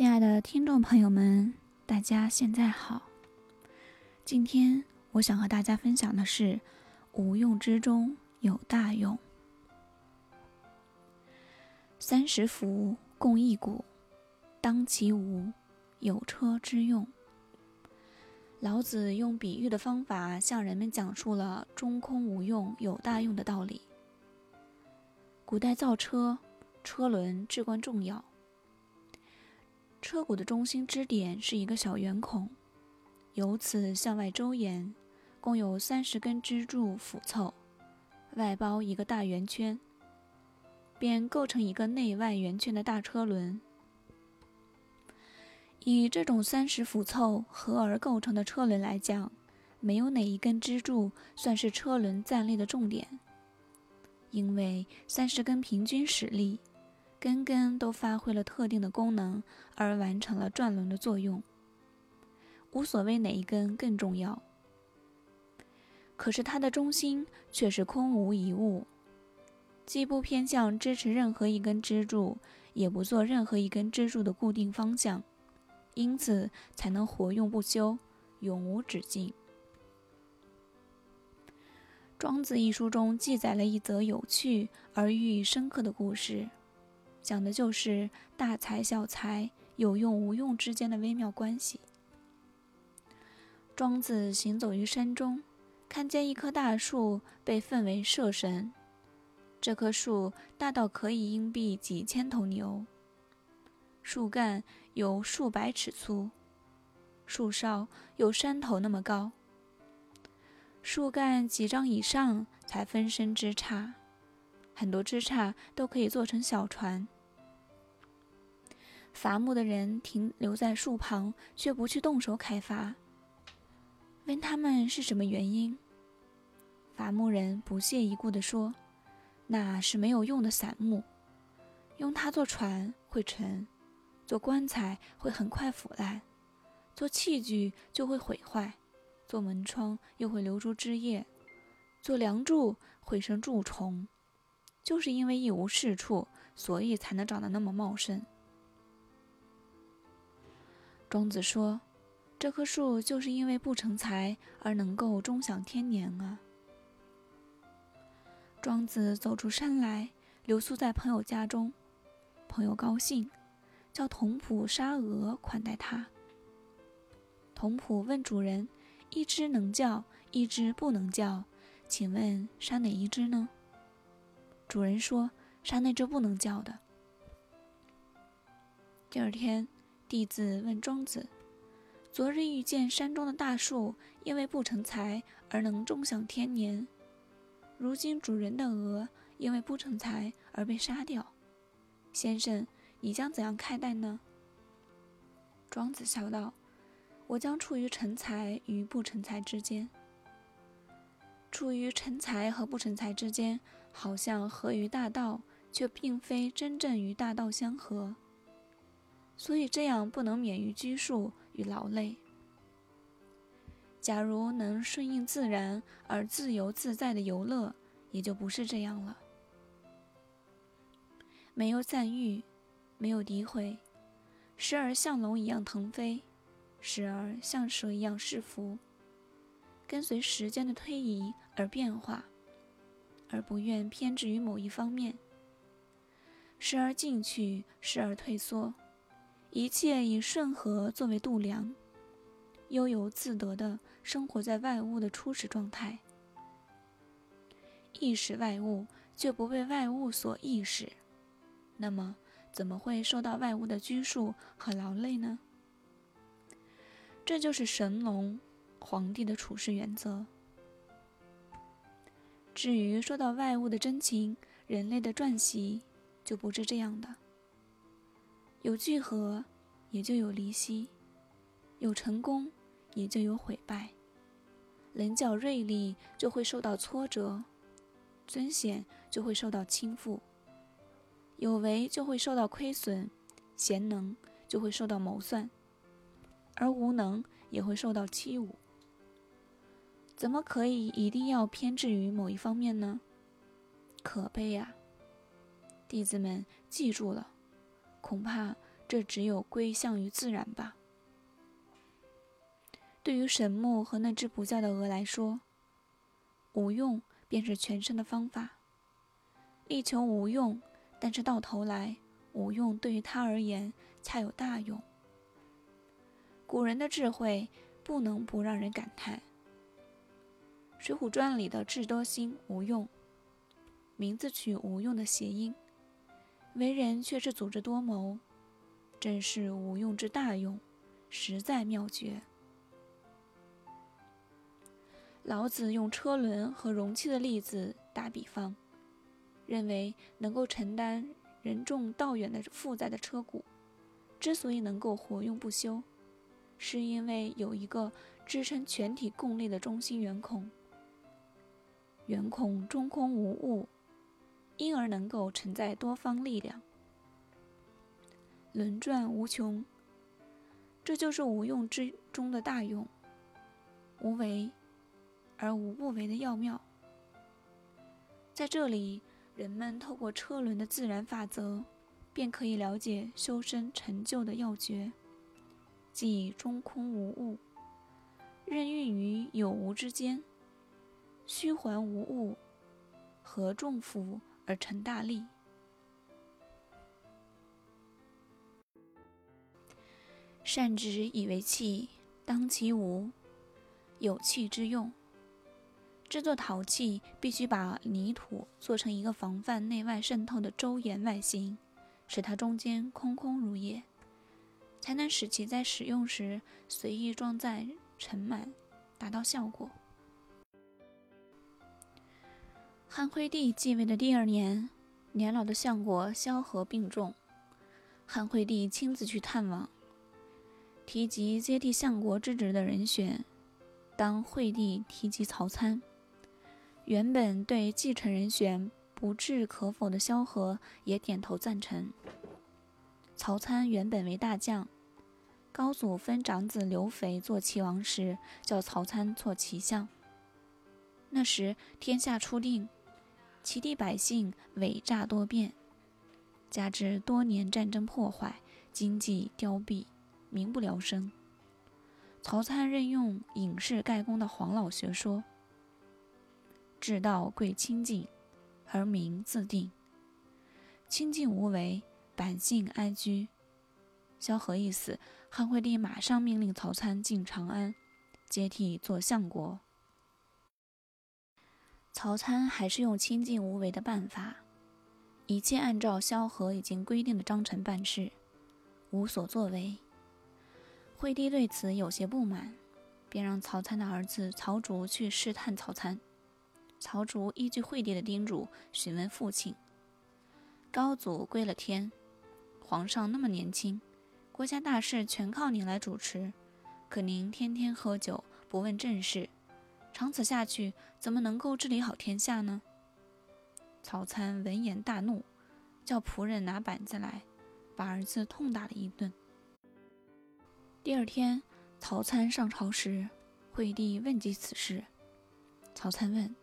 亲爱的听众朋友们，大家现在好。今天我想和大家分享的是“无用之中有大用”。三十辐共一毂，当其无，有车之用。老子用比喻的方法向人们讲述了“中空无用，有大用”的道理。古代造车，车轮至关重要。车毂的中心支点是一个小圆孔，由此向外周延，共有三十根支柱辅凑，外包一个大圆圈，便构成一个内外圆圈的大车轮。以这种三十辅凑合而构成的车轮来讲，没有哪一根支柱算是车轮站立的重点，因为三十根平均使力。根根都发挥了特定的功能，而完成了转轮的作用。无所谓哪一根更重要，可是它的中心却是空无一物，既不偏向支持任何一根支柱，也不做任何一根支柱的固定方向，因此才能活用不休，永无止境。《庄子》一书中记载了一则有趣而寓意深刻的故事。讲的就是大财小财、有用无用之间的微妙关系。庄子行走于山中，看见一棵大树被奉为社神。这棵树大到可以荫蔽几千头牛，树干有数百尺粗，树梢有山头那么高，树干几丈以上才分身枝杈。很多枝杈都可以做成小船。伐木的人停留在树旁，却不去动手开伐。问他们是什么原因？伐木人不屑一顾地说：“那是没有用的散木，用它做船会沉，做棺材会很快腐烂，做器具就会毁坏，做门窗又会流出汁液，做梁柱会生蛀虫。”就是因为一无是处，所以才能长得那么茂盛。庄子说：“这棵树就是因为不成材而能够终享天年啊。”庄子走出山来，留宿在朋友家中。朋友高兴，叫童仆杀鹅款待他。童仆问主人：“一只能叫，一只不能叫，请问杀哪一只呢？”主人说：“杀那只不能叫的。”第二天，弟子问庄子：“昨日遇见山中的大树，因为不成材而能终享天年。如今主人的鹅因为不成材而被杀掉，先生，你将怎样看待呢？”庄子笑道：“我将处于成材与不成材之间。”处于成才和不成才之间，好像合于大道，却并非真正与大道相合。所以这样不能免于拘束与劳累。假如能顺应自然而自由自在的游乐，也就不是这样了。没有赞誉，没有诋毁，时而像龙一样腾飞，时而像蛇一样侍服。跟随时间的推移而变化，而不愿偏执于某一方面，时而进取，时而退缩，一切以顺和作为度量，悠游自得地生活在外物的初始状态，意识外物却不被外物所意识，那么怎么会受到外物的拘束和劳累呢？这就是神龙。皇帝的处事原则。至于说到外物的真情，人类的传习就不是这样的。有聚合，也就有离析；有成功，也就有毁败。棱角锐利，就会受到挫折；尊显，就会受到倾覆；有为，就会受到亏损；贤能，就会受到谋算；而无能，也会受到欺侮。怎么可以一定要偏执于某一方面呢？可悲呀！弟子们记住了，恐怕这只有归向于自然吧。对于神木和那只不叫的鹅来说，无用便是全身的方法。力求无用，但是到头来，无用对于他而言恰有大用。古人的智慧不能不让人感叹。《水浒传》里的智多星吴用，名字取无用的谐音，为人却是组织多谋，真是无用之大用，实在妙绝。老子用车轮和容器的例子打比方，认为能够承担人重道远的负载的车毂，之所以能够活用不休，是因为有一个支撑全体共力的中心圆孔。圆孔中空无物，因而能够承载多方力量，轮转无穷。这就是无用之中的大用，无为。而无不为的要妙，在这里，人们透过车轮的自然法则，便可以了解修身成就的要诀，即中空无物，任运于有无之间，虚环无物，合众辅而成大利。善之以为器，当其无，有器之用。制作陶器必须把泥土做成一个防范内外渗透的周延外形，使它中间空空如也，才能使其在使用时随意装载盛满，达到效果。汉惠帝继位的第二年，年老的相国萧何病重，汉惠帝亲自去探望，提及接替相国之职的人选，当惠帝提及曹参。原本对继承人选不置可否的萧何也点头赞成。曹参原本为大将，高祖分长子刘肥做齐王时，叫曹参做齐相。那时天下初定，齐地百姓伪诈多变，加之多年战争破坏，经济凋敝，民不聊生。曹参任用隐士盖公的黄老学说。治道贵清净，而民自定。清净无为，百姓安居。萧何一死，汉惠帝马上命令曹参进长安，接替做相国。曹参还是用清净无为的办法，一切按照萧何已经规定的章程办事，无所作为。惠帝对此有些不满，便让曹参的儿子曹竹去试探曹参。曹竹依据惠帝的叮嘱，询问父亲：“高祖归了天，皇上那么年轻，国家大事全靠您来主持，可您天天喝酒，不问政事，长此下去，怎么能够治理好天下呢？”曹参闻言大怒，叫仆人拿板子来，把儿子痛打了一顿。第二天，曹参上朝时，惠帝问及此事，曹参问。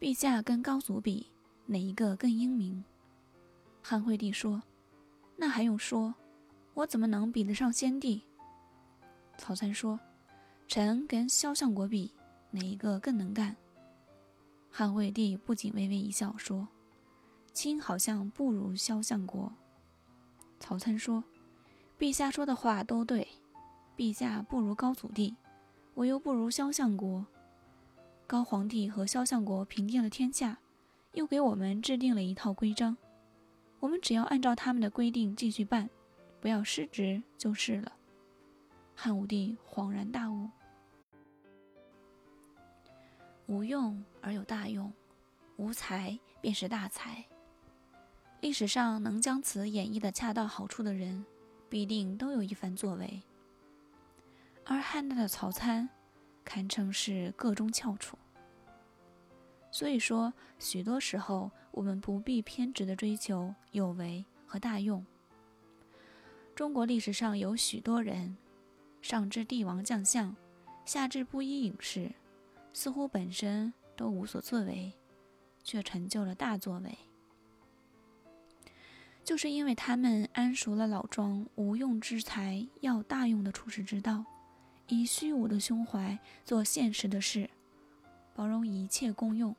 陛下跟高祖比，哪一个更英明？汉惠帝说：“那还用说？我怎么能比得上先帝？”曹参说：“臣跟萧相国比，哪一个更能干？”汉惠帝不仅微微一笑，说：“卿好像不如萧相国。”曹参说：“陛下说的话都对，陛下不如高祖帝，我又不如萧相国。”高皇帝和萧相国平定了天下，又给我们制定了一套规章，我们只要按照他们的规定继续办，不要失职就是了。汉武帝恍然大悟：无用而有大用，无才便是大才。历史上能将此演绎的恰到好处的人，必定都有一番作为。而汉代的曹参。堪称是个中翘楚。所以说，许多时候我们不必偏执的追求有为和大用。中国历史上有许多人，上至帝王将相，下至布衣隐士，似乎本身都无所作为，却成就了大作为。就是因为他们谙熟了老庄无用之才要大用的处世之道，以虚无的胸怀做现实的事，包容一切公用，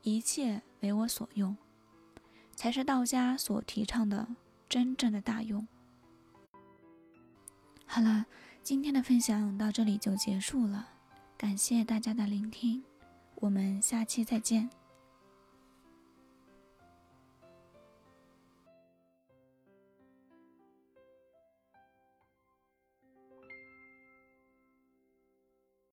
一切为我所用，才是道家所提倡的真正的大用。好了，今天的分享到这里就结束了，感谢大家的聆听，我们下期再见。